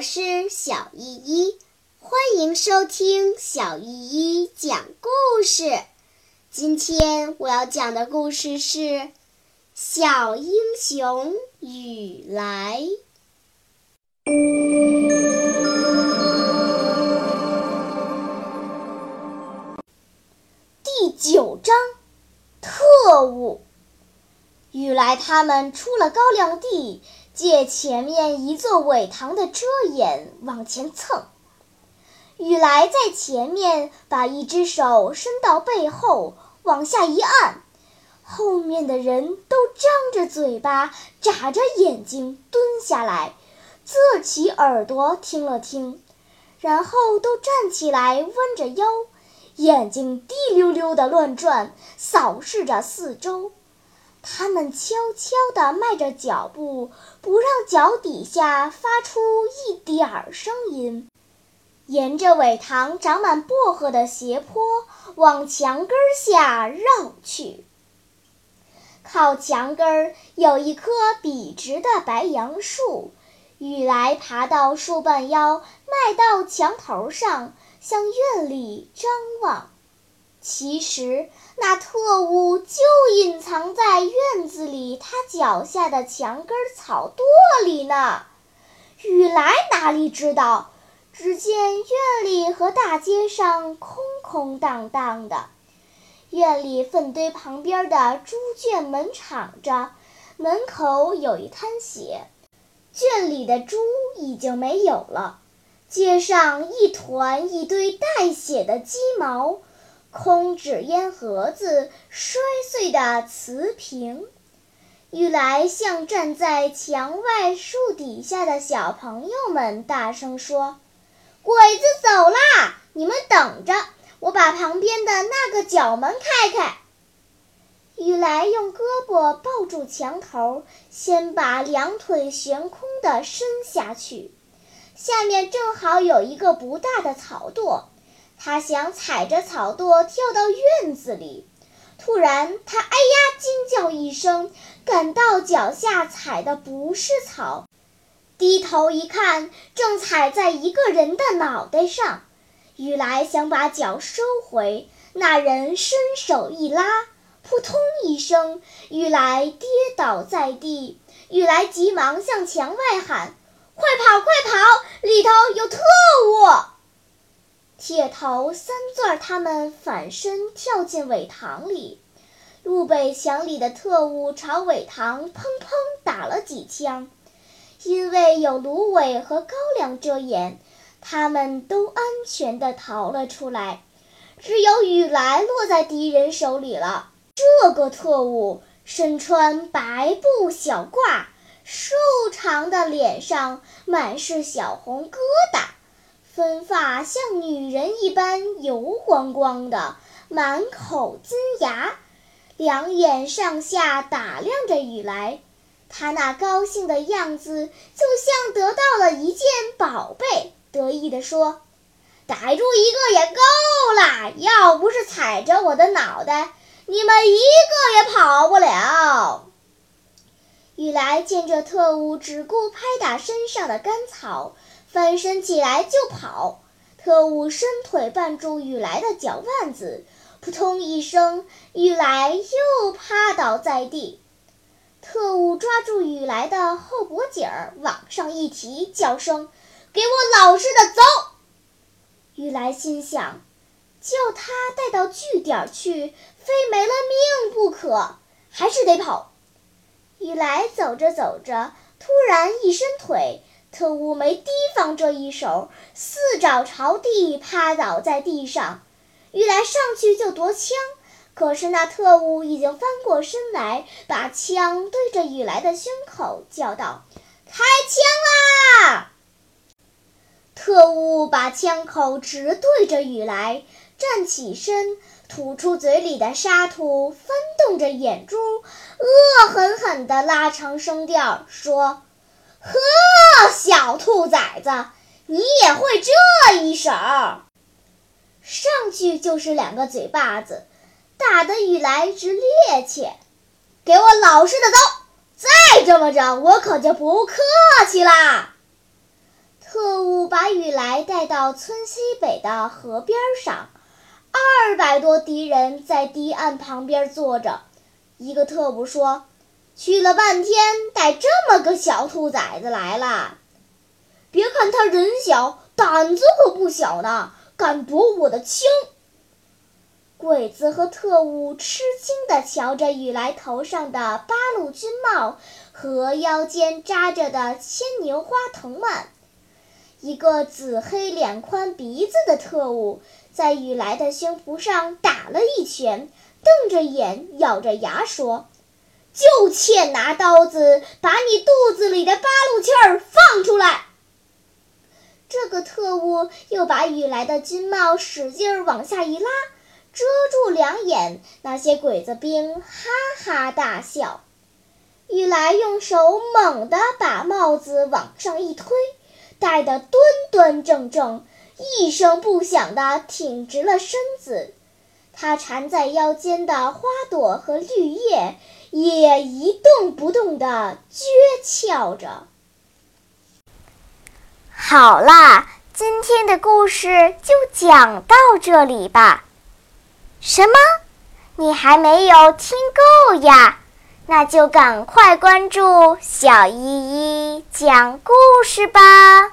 我是小依依，欢迎收听小依依讲故事。今天我要讲的故事是《小英雄雨来》第九章：特务。雨来他们出了高粱地，借前面一座苇塘的遮掩往前蹭。雨来在前面，把一只手伸到背后，往下一按，后面的人都张着嘴巴，眨着眼睛蹲下来，侧起耳朵听了听，然后都站起来弯着腰，眼睛滴溜溜地乱转，扫视着四周。他们悄悄地迈着脚步，不让脚底下发出一点儿声音，沿着苇塘长满薄荷的斜坡往墙根下绕去。靠墙根儿有一棵笔直的白杨树，雨来爬到树半腰，迈到墙头上，向院里张望。其实，那特务就隐藏在院子里他脚下的墙根草垛里呢。雨来哪里知道？只见院里和大街上空空荡荡的，院里粪堆旁边的猪圈门敞着，门口有一滩血，圈里的猪已经没有了，街上一团一堆带血的鸡毛。空纸烟盒子，摔碎的瓷瓶。雨来向站在墙外树底下的小朋友们大声说：“鬼子走啦！你们等着，我把旁边的那个角门开开。”雨来用胳膊抱住墙头，先把两腿悬空的伸下去，下面正好有一个不大的草垛。他想踩着草垛跳到院子里，突然他哎呀惊叫一声，感到脚下踩的不是草，低头一看，正踩在一个人的脑袋上。雨来想把脚收回，那人伸手一拉，扑通一声，雨来跌倒在地。雨来急忙向墙外喊：“快跑，快跑！里头有特务！”铁头三钻他们反身跳进苇塘里，路北墙里的特务朝苇塘砰砰打了几枪，因为有芦苇和高粱遮掩，他们都安全地逃了出来。只有雨来落在敌人手里了。这个特务身穿白布小褂，瘦长的脸上满是小红疙瘩。分发像女人一般油光光的，满口金牙，两眼上下打量着雨来。他那高兴的样子，就像得到了一件宝贝，得意地说：“逮住一个也够了，要不是踩着我的脑袋，你们一个也跑不了。”雨来见这特务只顾拍打身上的干草。翻身起来就跑，特务伸腿绊住雨来的脚腕子，扑通一声，雨来又趴倒在地。特务抓住雨来的后脖颈儿往上一提，叫声：“给我老实的走！”雨来心想：叫他带到据点去，非没了命不可，还是得跑。雨来走着走着，突然一伸腿。特务没提防这一手，四爪朝地趴倒在地上。雨来上去就夺枪，可是那特务已经翻过身来，把枪对着雨来的胸口，叫道：“开枪啦！”特务把枪口直对着雨来，站起身，吐出嘴里的沙土，翻动着眼珠，恶狠狠地拉长声调说。呵，小兔崽子，你也会这一手？上去就是两个嘴巴子，打得雨来直趔趄。给我老实的走，再这么着，我可就不客气啦！特务把雨来带到村西北的河边上，二百多敌人在堤岸旁边坐着。一个特务说：“去了半天，带这么个小兔崽子来了。别看他人小，胆子可不小呢，敢夺我的枪。”鬼子和特务吃惊地瞧着雨来头上的八路军帽和腰间扎着的牵牛花藤蔓。一个紫黑脸宽鼻子的特务在雨来的胸脯上打了一拳，瞪着眼，咬着牙说：“就欠拿刀子把你肚子里的八路气儿放出来。”这个特务又把雨来的军帽使劲往下一拉，遮住两眼。那些鬼子兵哈哈大笑。雨来用手猛地把帽子往上一推。戴得端端正正，一声不响地挺直了身子。它缠在腰间的花朵和绿叶也一动不动地撅翘着。好啦，今天的故事就讲到这里吧。什么？你还没有听够呀？那就赶快关注小依依讲故事吧。